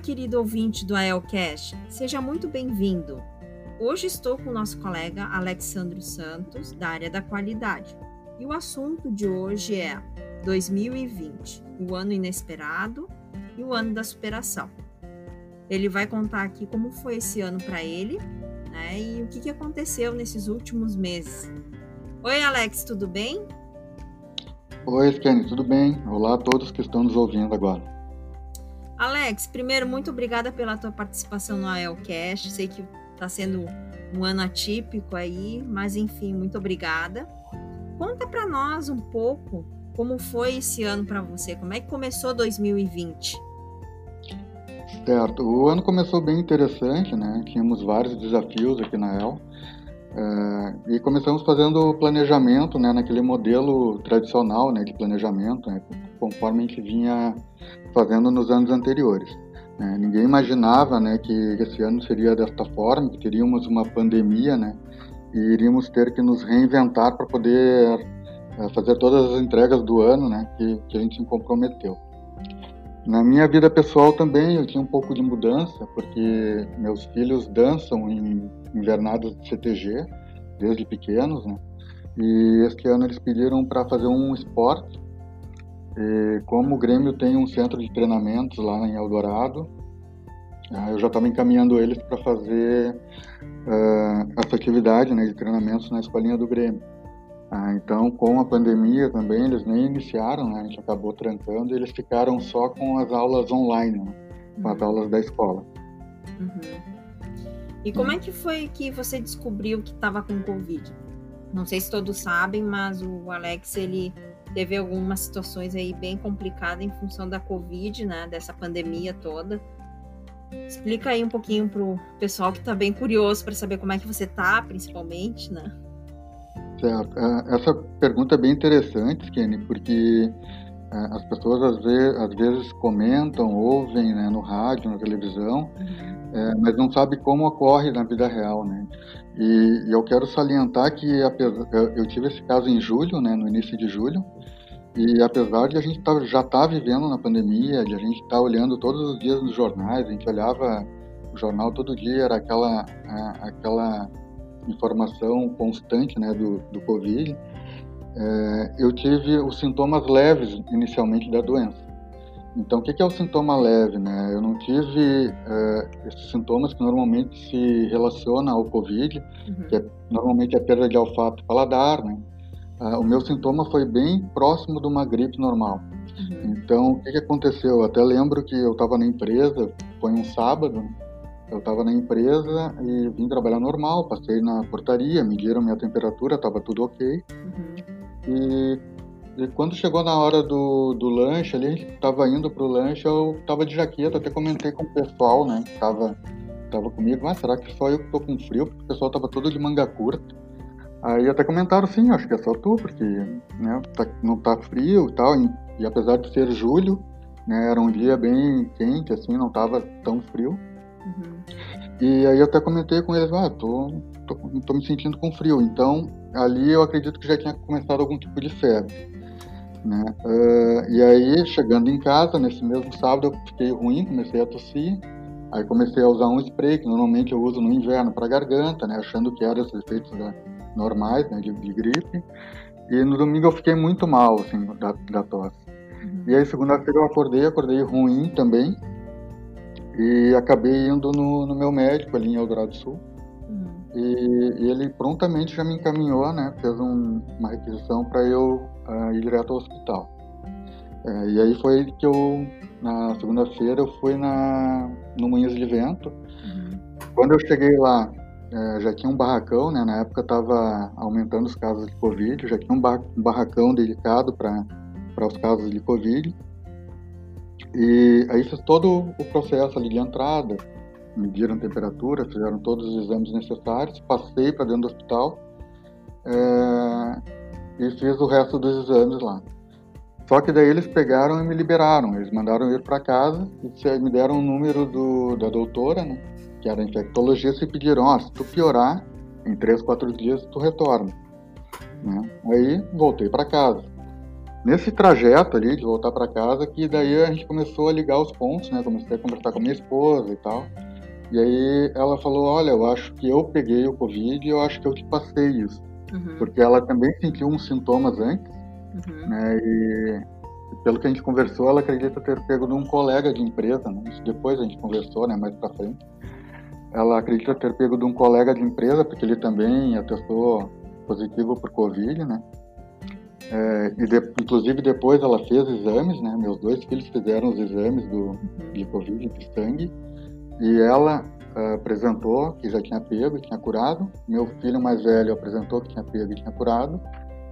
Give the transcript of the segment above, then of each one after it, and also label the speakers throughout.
Speaker 1: Querido ouvinte do AELcast, seja muito bem-vindo. Hoje estou com o nosso colega Alexandro Santos, da área da qualidade, e o assunto de hoje é 2020, o ano inesperado e o ano da superação. Ele vai contar aqui como foi esse ano para ele né, e o que, que aconteceu nesses últimos meses. Oi, Alex, tudo bem?
Speaker 2: Oi, Kenny, tudo bem? Olá a todos que estão nos ouvindo agora.
Speaker 1: Alex, primeiro, muito obrigada pela tua participação no AELcast. Sei que está sendo um ano atípico aí, mas enfim, muito obrigada. Conta para nós um pouco como foi esse ano para você? Como é que começou 2020?
Speaker 2: Certo, o ano começou bem interessante, né? Tínhamos vários desafios aqui na EL. É, e começamos fazendo planejamento, né, naquele modelo tradicional, né, de planejamento, né, conforme a gente vinha fazendo nos anos anteriores. Né. Ninguém imaginava, né, que esse ano seria desta forma, que teríamos uma pandemia, né, e iríamos ter que nos reinventar para poder é, fazer todas as entregas do ano, né, que, que a gente se comprometeu. Na minha vida pessoal também eu tinha um pouco de mudança, porque meus filhos dançam em invernadas de CTG desde pequenos, né? E este ano eles pediram para fazer um esporte. E como o Grêmio tem um centro de treinamentos lá em Eldorado, ah, eu já estava encaminhando eles para fazer uh, essa atividade né, de treinamentos na escolinha do Grêmio. Ah, então, com a pandemia também, eles nem iniciaram, né? a gente acabou trancando eles ficaram só com as aulas online, né? com as uhum. aulas da escola.
Speaker 1: Uhum. E como é que foi que você descobriu que estava com Covid? Não sei se todos sabem, mas o Alex, ele teve algumas situações aí bem complicadas em função da Covid, né? Dessa pandemia toda. Explica aí um pouquinho pro pessoal que está bem curioso para saber como é que você tá, principalmente, né?
Speaker 2: Certo. É, essa pergunta é bem interessante, Kenny, porque é, as pessoas às vezes, às vezes comentam, ouvem né, no rádio, na televisão, uhum. é, mas não sabem como ocorre na vida real, né? E, eu quero salientar que apesar, eu tive esse caso em julho, né, no início de julho, e apesar de a gente tá, já estar tá vivendo na pandemia, de a gente estar tá olhando todos os dias nos jornais, a gente olhava o jornal todo dia, era aquela, aquela informação constante né, do, do Covid, é, eu tive os sintomas leves inicialmente da doença. Então, o que é o sintoma leve? Né? Eu não tive é, esses sintomas que normalmente se relacionam ao Covid, uhum. que é, normalmente é perda de olfato paladar. Né? Ah, o meu sintoma foi bem próximo de uma gripe normal. Uhum. Então, o que, que aconteceu? Eu até lembro que eu estava na empresa, foi um sábado? Eu estava na empresa e vim trabalhar normal, passei na portaria, mediram minha temperatura, estava tudo ok. Uhum. E, e, quando chegou na hora do, do lanche, ali a gente estava indo para o lanche, eu estava de jaqueta, até comentei com o pessoal, né, que estava tava comigo, mas ah, será que só eu que estou com frio? Porque o pessoal estava todo de manga curta. Aí até comentaram, sim, acho que é só tu, porque né, tá, não tá frio e tal, e, e apesar de ser julho, né, era um dia bem quente, assim, não estava tão frio. Uhum. E aí eu até comentei com eles, ah, tô, tô, tô, me sentindo com frio. Então, ali eu acredito que já tinha começado algum tipo de febre. Né? Uh, e aí, chegando em casa, nesse mesmo sábado, eu fiquei ruim, comecei a tossir. Aí comecei a usar um spray, que normalmente eu uso no inverno para garganta, né? Achando que eram os efeitos né, normais, né? De, de, gripe. E no domingo eu fiquei muito mal, assim, da, da tosse. Uhum. E aí, segunda-feira eu acordei, acordei ruim também. e acabei indo no, no meu médico ali em Eldorado Sul. Uhum. E, e, ele prontamente já me encaminhou, né? Fez um, uma requisição para eu uh, ir direto ao hospital. É, e aí foi que eu, na segunda-feira, eu fui na, no Moinhos de Vento. Uhum. Quando eu cheguei lá, é, já tinha um barracão, né? Na época estava aumentando os casos de Covid, já tinha um, bar, um barracão dedicado para os casos de Covid. E aí fiz todo o processo ali de entrada, mediram a temperatura, fizeram todos os exames necessários, passei para dentro do hospital é, e fiz o resto dos exames lá. Só que daí eles pegaram e me liberaram, eles mandaram ir para casa e me deram o número do, da doutora, né, que era infectologista, e pediram, ó, se tu piorar, em três, quatro dias tu retorna. Né? Aí voltei para casa. Nesse trajeto ali de voltar para casa, que daí a gente começou a ligar os pontos, né? Comecei a conversar com a minha esposa e tal. E aí ela falou: Olha, eu acho que eu peguei o Covid e eu acho que eu te passei isso. Uhum. Porque ela também sentiu uns sintomas antes, uhum. né? E pelo que a gente conversou, ela acredita ter pego de um colega de empresa, né? Isso depois a gente conversou, né? Mais para frente. Ela acredita ter pego de um colega de empresa, porque ele também atestou positivo por Covid, né? É, e de, inclusive depois ela fez exames, né? Meus dois filhos fizeram os exames do, uhum. de Covid de sangue e ela apresentou que já tinha pego e tinha curado. Meu filho mais velho apresentou que tinha pego e tinha curado.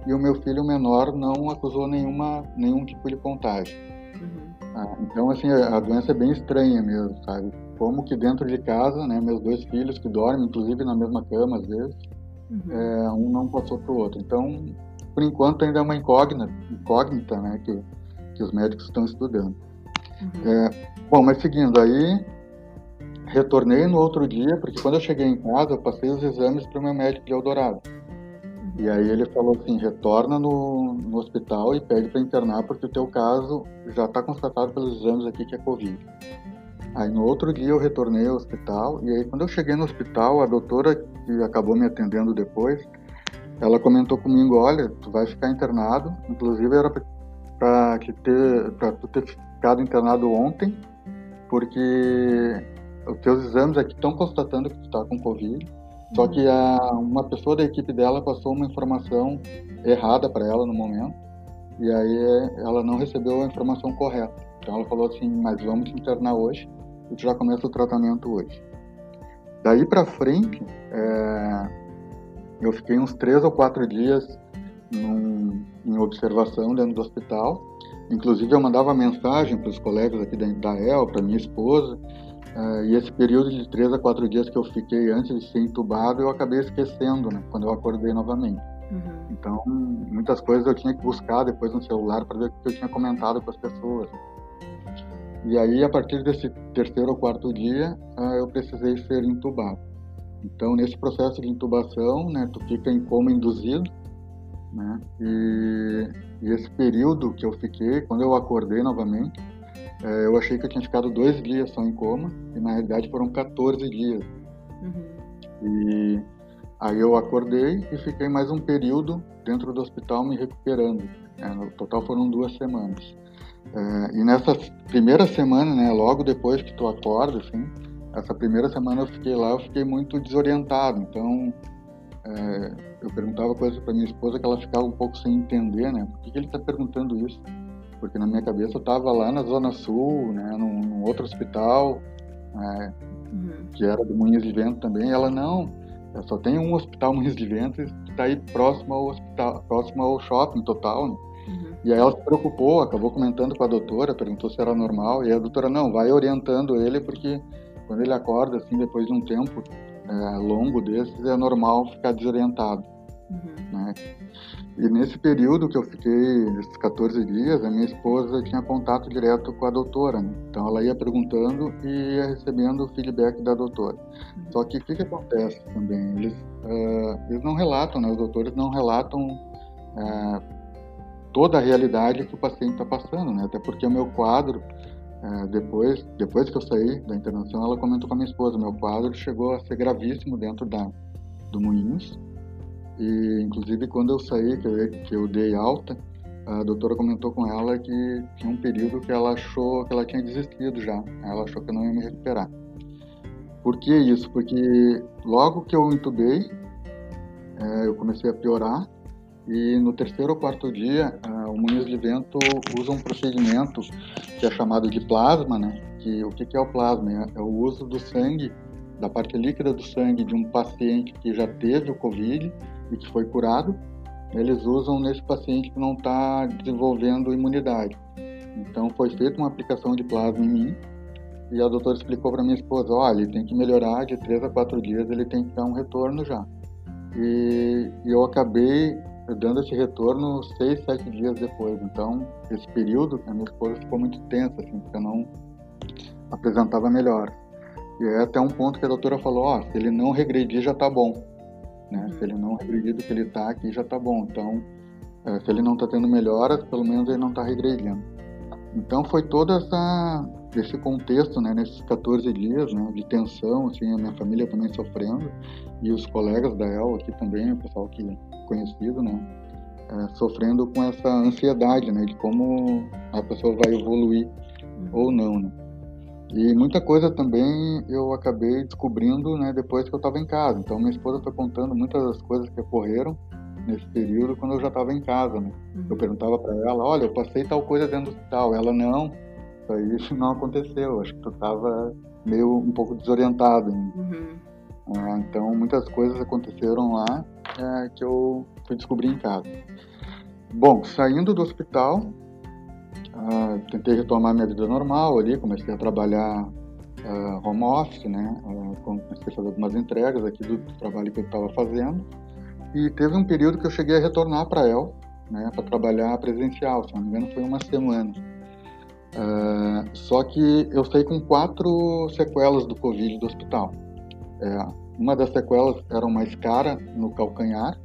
Speaker 2: E o meu filho menor não acusou nenhuma, nenhum tipo de contágio. Uhum. Ah, então, assim, a doença é bem estranha mesmo, sabe? Como que dentro de casa, né, meus dois filhos que dormem, inclusive na mesma cama às vezes, uhum. é, um não passou para o outro. Então, por enquanto ainda é uma incógnita, incógnita né, que, que os médicos estão estudando. Uhum. É, bom, mas seguindo aí, retornei no outro dia, porque quando eu cheguei em casa, eu passei os exames para o meu médico de Eldorado. E aí ele falou assim, retorna no, no hospital e pede para internar, porque o teu caso já está constatado pelos exames aqui que é Covid. Aí no outro dia eu retornei ao hospital, e aí quando eu cheguei no hospital, a doutora que acabou me atendendo depois, ela comentou comigo, olha, tu vai ficar internado, inclusive era para ter, para tu ter ficado internado ontem, porque os teus exames aqui estão constatando que tu está com Covid, só que a, uma pessoa da equipe dela passou uma informação errada para ela no momento, e aí ela não recebeu a informação correta. Então ela falou assim, mas vamos te internar hoje, e tu já começa o tratamento hoje. Daí para frente, é, eu fiquei uns três ou quatro dias num, em observação dentro do hospital. Inclusive, eu mandava mensagem para os colegas aqui da, da EL, para minha esposa, uh, e esse período de três a quatro dias que eu fiquei antes de ser entubado, eu acabei esquecendo, né, quando eu acordei novamente. Uhum. Então, muitas coisas eu tinha que buscar depois no celular para ver o que eu tinha comentado com as pessoas. E aí, a partir desse terceiro ou quarto dia, uh, eu precisei ser entubado. Então, nesse processo de intubação, né, tu fica em coma induzido, né, e, e esse período que eu fiquei, quando eu acordei novamente, é, eu achei que eu tinha ficado dois dias só em coma, e na realidade foram 14 dias. Uhum. E aí eu acordei e fiquei mais um período dentro do hospital me recuperando. Né, no total foram duas semanas. É, e nessa primeira semana, né, logo depois que tu acorda, assim, essa primeira semana eu fiquei lá, eu fiquei muito desorientado. Então, é, eu perguntava coisas para minha esposa que ela ficava um pouco sem entender, né? Por que, que ele está perguntando isso? Porque na minha cabeça eu estava lá na Zona Sul, né? Num, num outro hospital, é, uhum. que era do Moinhos de Vento também. E ela, não, eu só tem um hospital Moinhos de Vento que está aí próximo ao hospital, próximo ao shopping total, né? Uhum. E aí ela se preocupou, acabou comentando com a doutora, perguntou se era normal, e a doutora, não, vai orientando ele, porque quando ele acorda, assim, depois de um tempo é, longo desses, é normal ficar desorientado. Uhum. Né? E nesse período que eu fiquei, esses 14 dias, a minha esposa tinha contato direto com a doutora. Né? Então ela ia perguntando e ia recebendo o feedback da doutora. Uhum. Só que o que, que, acontece também? Eles, uh, eles não relatam, né? os doutores não relatam uh, toda a realidade que o paciente está passando, né? até porque o meu quadro é, depois, depois que eu saí da internação, ela comentou com a minha esposa, meu quadro chegou a ser gravíssimo dentro da, do Moinhos. E, inclusive, quando eu saí, que eu, que eu dei alta, a doutora comentou com ela que tinha um período que ela achou que ela tinha desistido já. Ela achou que eu não ia me recuperar. Por que isso? Porque logo que eu intubei, é, eu comecei a piorar e no terceiro ou quarto dia, o Muniz de Vento usa um procedimento que é chamado de plasma, né? Que o que é o plasma? É, é o uso do sangue, da parte líquida do sangue de um paciente que já teve o COVID e que foi curado. Eles usam nesse paciente que não está desenvolvendo imunidade. Então foi feita uma aplicação de plasma em mim e a doutora explicou para minha esposa, olha, ele tem que melhorar de três a quatro dias, ele tem que dar um retorno já. E, e eu acabei dando esse retorno seis, sete dias depois. Então, esse período, a minha esposa ficou muito tensa, assim, porque eu não apresentava melhor. E é até um ponto que a doutora falou, ó, oh, se ele não regredir já tá bom. Né? Uhum. Se ele não regredir do que ele tá aqui, já tá bom. Então, é, se ele não tá tendo melhoras, pelo menos ele não tá regredindo. Então, foi toda essa esse contexto, né, nesses 14 dias, né, de tensão, assim, a minha família também sofrendo e os colegas da El aqui também, o pessoal que é conhecido, né, é, sofrendo com essa ansiedade, né, de como a pessoa vai evoluir ou não, né. E muita coisa também eu acabei descobrindo, né, depois que eu estava em casa. Então minha esposa foi contando muitas das coisas que ocorreram nesse período quando eu já estava em casa, né. Uhum. Eu perguntava para ela, olha, eu passei tal coisa dentro do hospital. Ela não aí isso não aconteceu. Acho que tu estava meio um pouco desorientado. Uhum. É, então muitas coisas aconteceram lá é, que eu fui descobrir em casa. Bom, saindo do hospital, uh, tentei retomar minha vida normal ali, comecei a trabalhar uh, home office, né? Uh, comecei a fazer algumas entregas aqui do, do trabalho que eu estava fazendo. E teve um período que eu cheguei a retornar para El, né, para trabalhar presencial, se não me engano foi uma semana. Uh, só que eu saí com quatro sequelas do Covid do hospital. É, uma das sequelas era uma escara no calcanhar.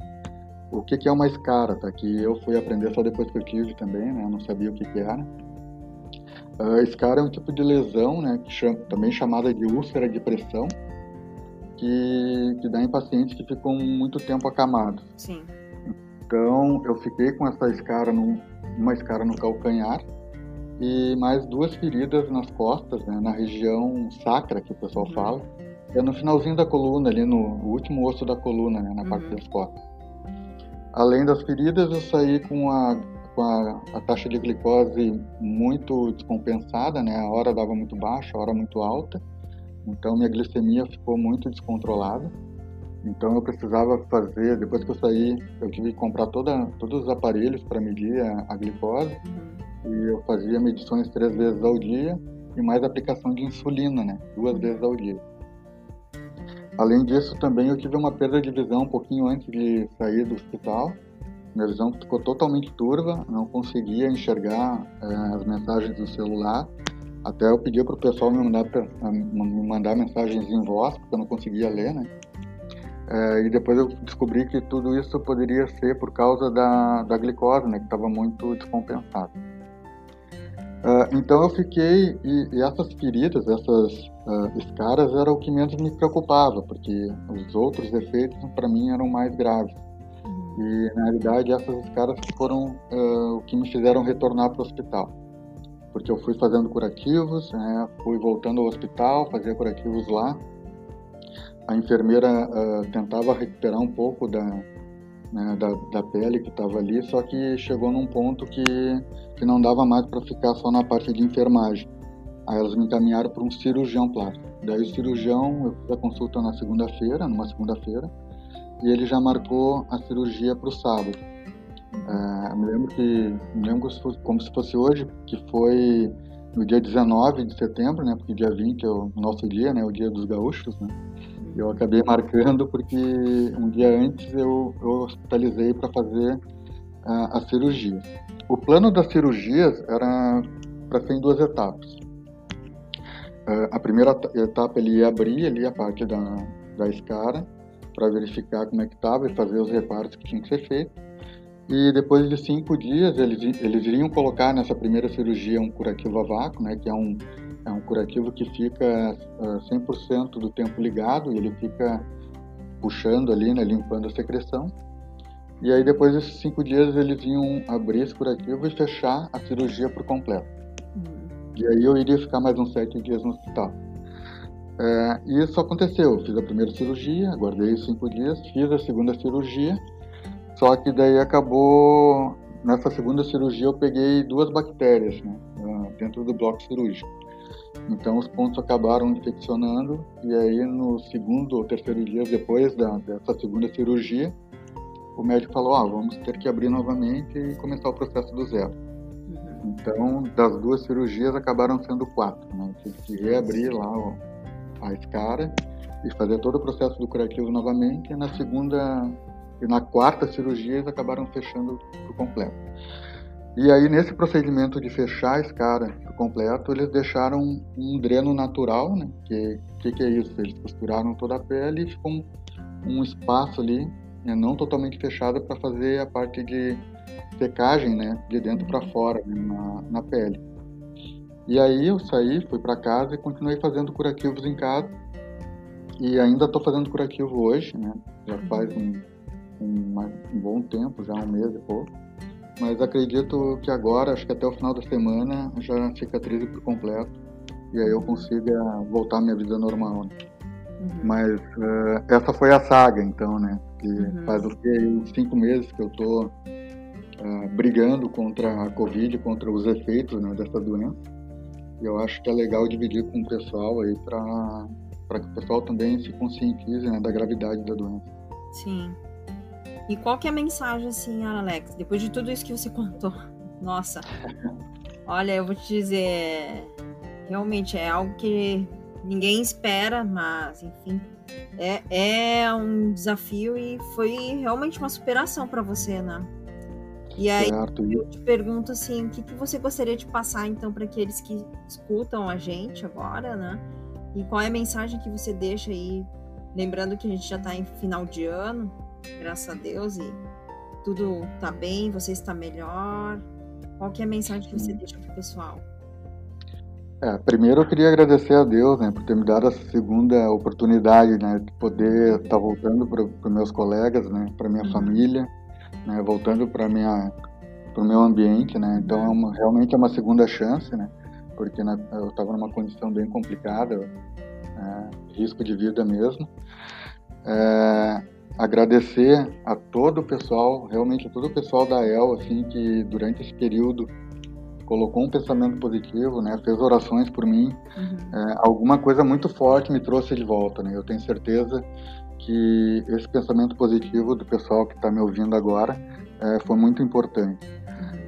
Speaker 2: O que, que é uma escara? Tá? Que eu fui aprender só depois que eu tive também, né? Eu não sabia o que, que era. Uh, escara é um tipo de lesão, né? Chama, também chamada de úlcera de pressão, que, que dá em pacientes que ficam muito tempo acamados.
Speaker 1: Sim.
Speaker 2: Então, eu fiquei com essa escara, no, uma escara no calcanhar, e mais duas feridas nas costas, né, na região sacra, que o pessoal uhum. fala. É no finalzinho da coluna, ali no último osso da coluna, né, na uhum. parte das costas. Além das feridas, eu saí com a, com a, a, taxa de glicose muito descompensada, né, a hora dava muito baixa, a hora muito alta. Então, minha glicemia ficou muito descontrolada. Então, eu precisava fazer, depois que eu saí, eu tive que comprar toda, todos os aparelhos para medir a, a glicose. E eu fazia medições três vezes ao dia e mais aplicação de insulina, né? Duas vezes ao dia. Além disso, também eu tive uma perda de visão um pouquinho antes de sair do hospital. Minha visão ficou totalmente turva, não conseguia enxergar é, as mensagens do celular. Até eu pedi para o pessoal me mandar, me mandar mensagens em voz, porque eu não conseguia ler, né? É, e depois eu descobri que tudo isso poderia ser por causa da, da glicose, né? Que estava muito descompensada. Uh, então eu fiquei, e, e, essas feridas, essas uh, escaras, era o que menos me preocupava, porque os outros efeitos para mim eram mais graves. Uhum. E na realidade essas escaras foram uh, o que me fizeram retornar para o hospital. Porque eu fui fazendo curativos, né, fui voltando ao hospital, fazia curativos lá. A enfermeira tentava recuperar um pouco da, né, da, da pele que estava ali, só que chegou num ponto que, que não dava mais para ficar só na parte de enfermagem. Aí elas me encaminharam para um cirurgião plástico. Daí o cirurgião, eu fiz a consulta na segunda-feira, numa segunda-feira, e ele já marcou a cirurgia para o sábado. É, me lembro que, me lembro como se fosse hoje, que foi no dia 19 de setembro, né, porque dia 20 é o nosso dia, né, o dia dos gaúchos, né, eu acabei marcando porque um dia antes eu, eu hospitalizei para fazer uh, a cirurgia. O plano das cirurgias era para ser em duas etapas. Uh, a primeira etapa ele ia abrir ali a parte da, da escara para verificar como é que estava e fazer os reparos que tinham que ser feitos. E depois de cinco dias eles, eles iriam colocar nessa primeira cirurgia um curativo a vácuo, né, que é um é um curativo que fica uh, ah, 100% do tempo ligado e ele fica puxando ali, né, limpando a secreção. E aí depois desses cinco dias eles iam abrir esse curativo e fechar a cirurgia por completo. Uhum. E aí eu iria ficar mais uns sete dias no hospital. É, e isso aconteceu. Fiz a primeira cirurgia, aguardei cinco dias, fiz a segunda cirurgia, só que daí acabou. Nessa segunda cirurgia eu peguei duas bactérias né, dentro do bloco cirúrgico. Então os pontos acabaram infeccionando e aí no segundo ou terceiro dia depois da, dessa segunda cirurgia, o médico falou, ah, vamos ter que abrir novamente e começar o processo do zero. Uhum. Então, das duas cirurgias acabaram sendo quatro, né? Tive que reabrir lá ó, a escara e fazer todo o processo do curativo novamente. E na segunda e na quarta cirurgia eles acabaram fechando por completo. E aí nesse procedimento de fechar a escara por completo, eles deixaram um dreno natural, né? Que que, que é isso? Eles costuraram toda a pele e ficou um, um espaço ali, né? não totalmente fechado, para fazer a parte de secagem, né? De dentro para fora né? na, na pele. E aí eu saí, fui para casa e continuei fazendo curativos em casa. E ainda estou fazendo curativo hoje, né? Já faz um, um, um, bom tempo, já um mês e pouco. Mas acredito que agora, acho que até o final da semana, já cicatrize por completo. E aí eu consiga voltar à minha vida normal. Né? Uhum. Mas uh, essa foi a saga, então, né? Que uhum. faz o que? Cinco meses que eu tô uh, brigando contra a Covid, contra os efeitos né, dessa doença. E eu acho que é legal dividir com o pessoal aí para que o pessoal também se conscientize né, da gravidade da doença.
Speaker 1: Sim. E qual que é a mensagem, assim, Alex, depois de tudo isso que você contou? Nossa, olha, eu vou te dizer, realmente é algo que ninguém espera, mas, enfim, é, é um desafio e foi realmente uma superação para você, né? E aí certo. eu te pergunto assim, o que, que você gostaria de passar então para aqueles que escutam a gente agora, né? E qual é a mensagem que você deixa aí, lembrando que a gente já está em final de ano, graças a Deus, e tudo está bem, você está melhor. Qual que é a mensagem que você deixa para o pessoal?
Speaker 2: É, primeiro eu queria agradecer a Deus, né, por ter me dado essa segunda oportunidade, né, de poder estar tá voltando para os meus colegas, né, para minha uhum. família né, voltando para minha para o meu ambiente, né? Então é uma, realmente é uma segunda chance, né? Porque na, eu estava numa condição bem complicada, é, risco de vida mesmo. É, agradecer a todo o pessoal, realmente a todo o pessoal da El, assim, que durante esse período colocou um pensamento positivo, né? Fez orações por mim. Uhum. É, alguma coisa muito forte me trouxe de volta, né? Eu tenho certeza que esse pensamento positivo do pessoal que está me ouvindo agora é, foi muito importante.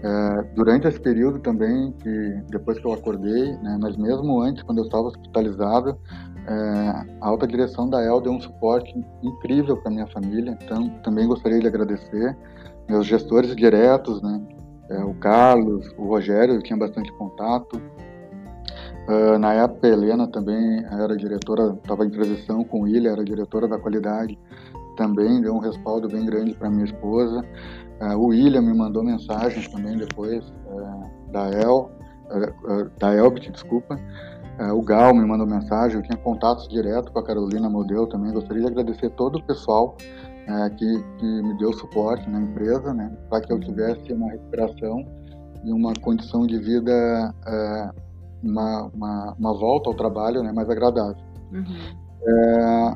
Speaker 2: É, durante esse período também, que depois que eu acordei, né, mas mesmo antes, quando eu estava hospitalizado, é, a alta direção da El deu um suporte incrível para minha família. Então, também gostaria de agradecer meus gestores diretos, né, é, o Carlos, o Rogério, eu tinha bastante contato, Uh, na época, a Helena também era diretora, estava em transição com o William, era diretora da qualidade, também deu um respaldo bem grande para minha esposa. Uh, o William me mandou mensagens também depois uh, da El, da Elbit, desculpa. O Gal me mandou mensagem, eu tinha contatos direto com a Carolina Model também. Gostaria de agradecer todo o pessoal que, que, me deu suporte na empresa, né, para que eu tivesse uma recuperação e uma condição de vida uma, uma, uma volta ao trabalho né, mais agradável. Uhum. É,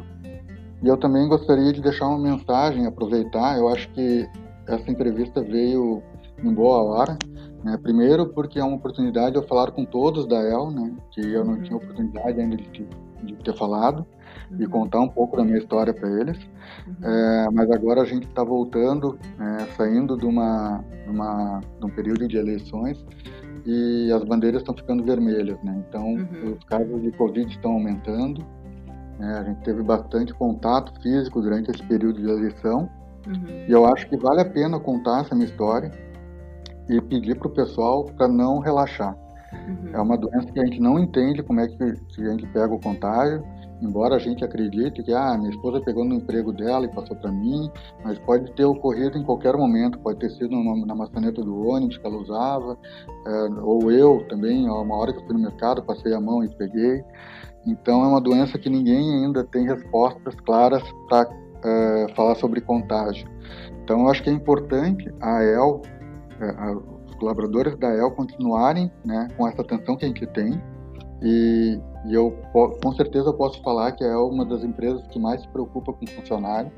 Speaker 2: e eu também gostaria de deixar uma mensagem, aproveitar, eu acho que essa entrevista veio em boa hora, né? primeiro porque é uma oportunidade de eu falar com todos da El, né? que eu não uhum. tinha oportunidade ainda de, de ter falado, uhum. e contar um pouco da minha história para eles. Uhum. É, mas agora a gente está voltando, é, saindo de, uma, de, uma, de um período de eleições, e as bandeiras estão ficando vermelhas, né? Então, uhum. os casos de Covid estão aumentando. Né? A gente teve bastante contato físico durante esse período de eleição. Uhum. E eu acho que vale a pena contar essa minha história e pedir para o pessoal para não relaxar. Uhum. É uma doença que a gente não entende como é que, que a gente pega o contágio embora a gente acredite que ah, minha esposa pegou no emprego dela e passou para mim, mas pode ter ocorrido em qualquer momento, pode ter sido numa, na maçaneta do ônibus que ela usava, é, ou eu também, uma hora que eu fui no mercado, passei a mão e peguei. Então é uma doença que ninguém ainda tem respostas claras para uh, falar sobre contágio. Então, eu acho que é importante a EL, uh, os colaboradores da EL continuarem né, com essa atenção que a gente tem. E, e eu, com certeza, posso falar que é uma das empresas que mais se preocupa com funcionário,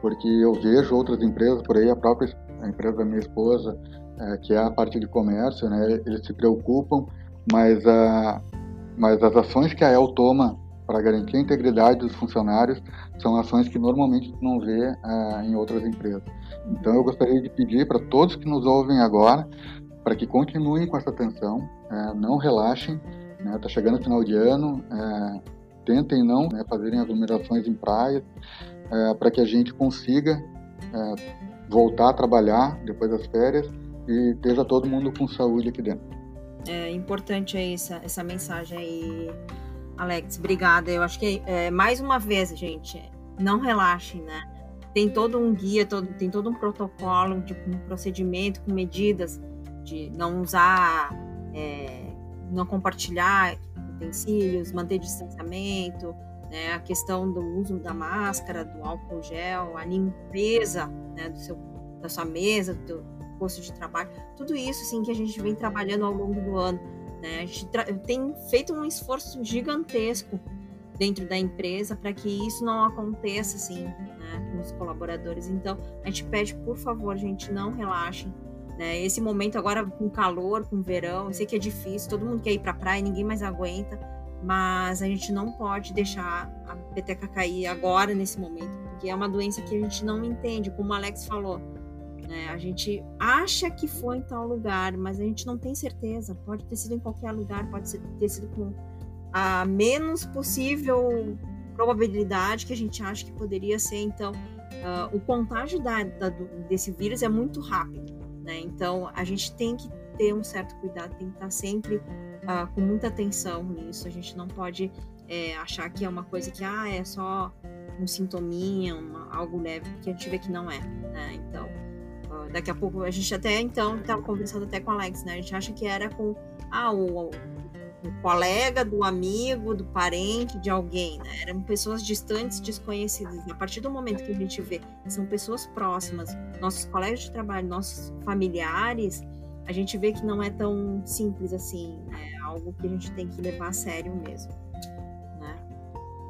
Speaker 2: porque eu vejo outras empresas por aí, a própria a empresa da minha esposa, é, que é a parte de comércio, né, eles se preocupam, mas, a, mas as ações que a EL toma para garantir a integridade dos funcionários são ações que normalmente não vê uh, em outras empresas. Então eu gostaria de pedir para todos que nos ouvem agora para que continuem com essa atenção, uh, não relaxem. Está né? Tá chegando o final de ano, uh, tentem não né, fazerem aglomerações em praias, para que a gente consiga voltar a trabalhar depois das férias e esteja todo mundo com saúde aqui dentro.
Speaker 1: É importante essa, essa mensagem aí Alex, obrigada. Eu acho que é, mais uma vez, gente, não relaxem, né? Tem todo um guia, todo, tem todo um protocolo de um procedimento com medidas de não usar, é, não compartilhar utensílios, manter distanciamento, né? a questão do uso da máscara, do álcool gel, a limpeza né? do seu, da sua mesa, do posto de trabalho, tudo isso assim que a gente vem trabalhando ao longo do ano né? A gente tem feito um esforço gigantesco dentro da empresa para que isso não aconteça assim né, com os colaboradores. Então, a gente pede, por favor, gente, não relaxem. Né? Esse momento agora com calor, com verão, eu sei que é difícil, todo mundo quer ir para praia, ninguém mais aguenta, mas a gente não pode deixar a peteca cair agora, nesse momento, porque é uma doença que a gente não entende, como o Alex falou né? A gente acha que foi em tal lugar, mas a gente não tem certeza. Pode ter sido em qualquer lugar, pode ter sido com a menos possível probabilidade que a gente acha que poderia ser. Então, uh, o contágio da, da, desse vírus é muito rápido. Né? Então, a gente tem que ter um certo cuidado, tem que estar sempre uh, com muita atenção nisso. A gente não pode é, achar que é uma coisa que ah, é só um sintominha, uma, algo leve, porque a gente vê que não é. Né? Então, daqui a pouco, a gente até então estava conversando até com o Alex, né? A gente acha que era com ah, o, o, colega, do amigo, do parente, de alguém, né? Eram pessoas distantes, desconhecidas. A partir do momento que a gente vê são pessoas próximas, nossos colegas de trabalho, nossos familiares, a gente vê que não é tão simples assim, né? é algo que a gente tem que levar a sério mesmo. Né?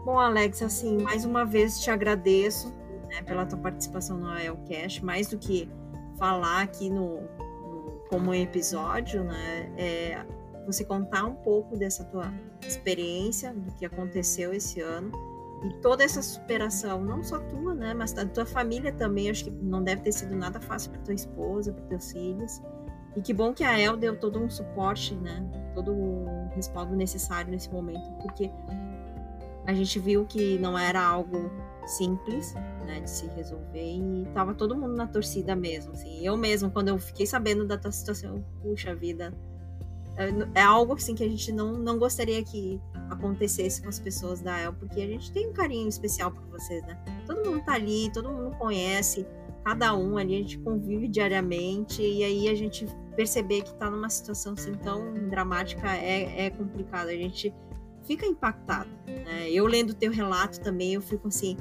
Speaker 1: Bom, Alex, assim, mais uma vez te agradeço né, pela tua participação no AELCast, mais do que falar aqui no, no como episódio, né? É você contar um pouco dessa tua experiência, do que aconteceu esse ano e toda essa superação, não só tua, né, mas da tua família também. Acho que não deve ter sido nada fácil para tua esposa, para teus filhos. E que bom que a El deu todo um suporte, né, todo o respaldo necessário nesse momento, porque a gente viu que não era algo simples, né, de se resolver e tava todo mundo na torcida mesmo, assim. Eu mesmo, quando eu fiquei sabendo da tua situação, puxa vida, é, é algo assim que a gente não, não gostaria que acontecesse com as pessoas da El, porque a gente tem um carinho especial por vocês, né? Todo mundo tá ali, todo mundo conhece, cada um ali, a gente convive diariamente, e aí a gente perceber que tá numa situação assim tão dramática é, é complicado, a gente fica impactado, né? Eu lendo o teu relato também, eu fico assim,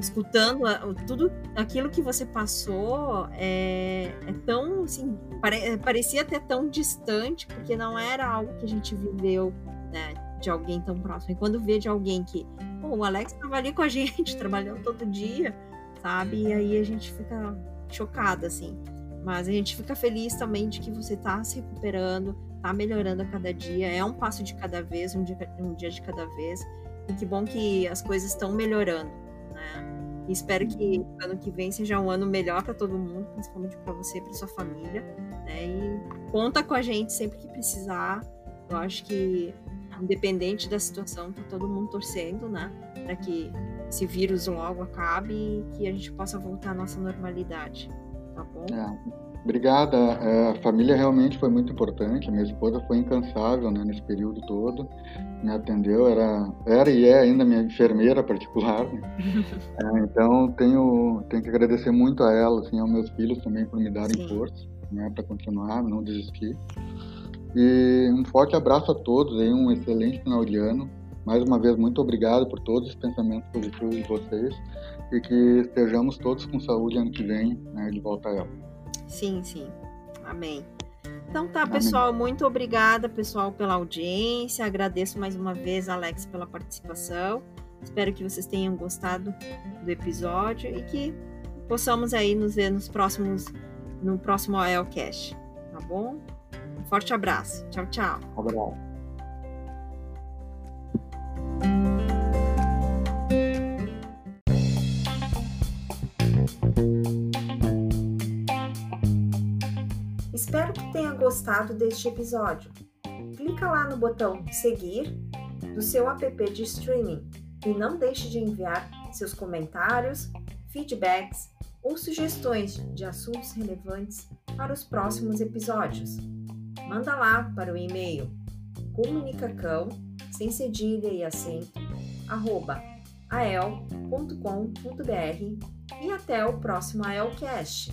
Speaker 1: escutando tudo aquilo que você passou é, é tão assim pare, parecia até tão distante porque não era algo que a gente viveu né, de alguém tão próximo. E quando vê de alguém que pô, o Alex estava ali com a gente trabalhando todo dia sabe? E aí a gente fica chocada assim. Mas a gente fica feliz também de que você está se recuperando está melhorando a cada dia é um passo de cada vez um dia, um dia de cada vez. E que bom que as coisas estão melhorando né? E espero que ano que vem seja um ano melhor para todo mundo, principalmente para você e para sua família. Né? E conta com a gente sempre que precisar. Eu acho que, independente da situação, tá todo mundo torcendo, né? Para que esse vírus logo acabe e que a gente possa voltar à nossa normalidade. Tá bom?
Speaker 2: É. Obrigada. É, a família realmente foi muito importante. Minha esposa foi incansável né, nesse período todo. Me atendeu, era, era e é ainda minha enfermeira particular. Né? É, então tenho, tenho que agradecer muito a ela, assim, aos meus filhos também por me darem Sim. força né, para continuar, não desistir. E um forte abraço a todos, aí, um excelente final de ano. mais uma vez, muito obrigado por todos os pensamentos positivos de vocês e que estejamos todos com saúde ano que vem, né, de volta a ela.
Speaker 1: Sim, sim. Amém. Então tá, pessoal, muito obrigada, pessoal, pela audiência. Agradeço mais uma vez, Alex, pela participação. Espero que vocês tenham gostado do episódio e que possamos aí nos ver nos próximos no próximo AELcast, tá bom? Um forte abraço. Tchau, tchau.
Speaker 2: Um
Speaker 1: gostado deste episódio. Clica lá no botão seguir do seu app de streaming e não deixe de enviar seus comentários, feedbacks ou sugestões de assuntos relevantes para os próximos episódios. Manda lá para o e-mail comunicacão, sem cedilha e acento, arroba ael.com.br e até o próximo AELcast.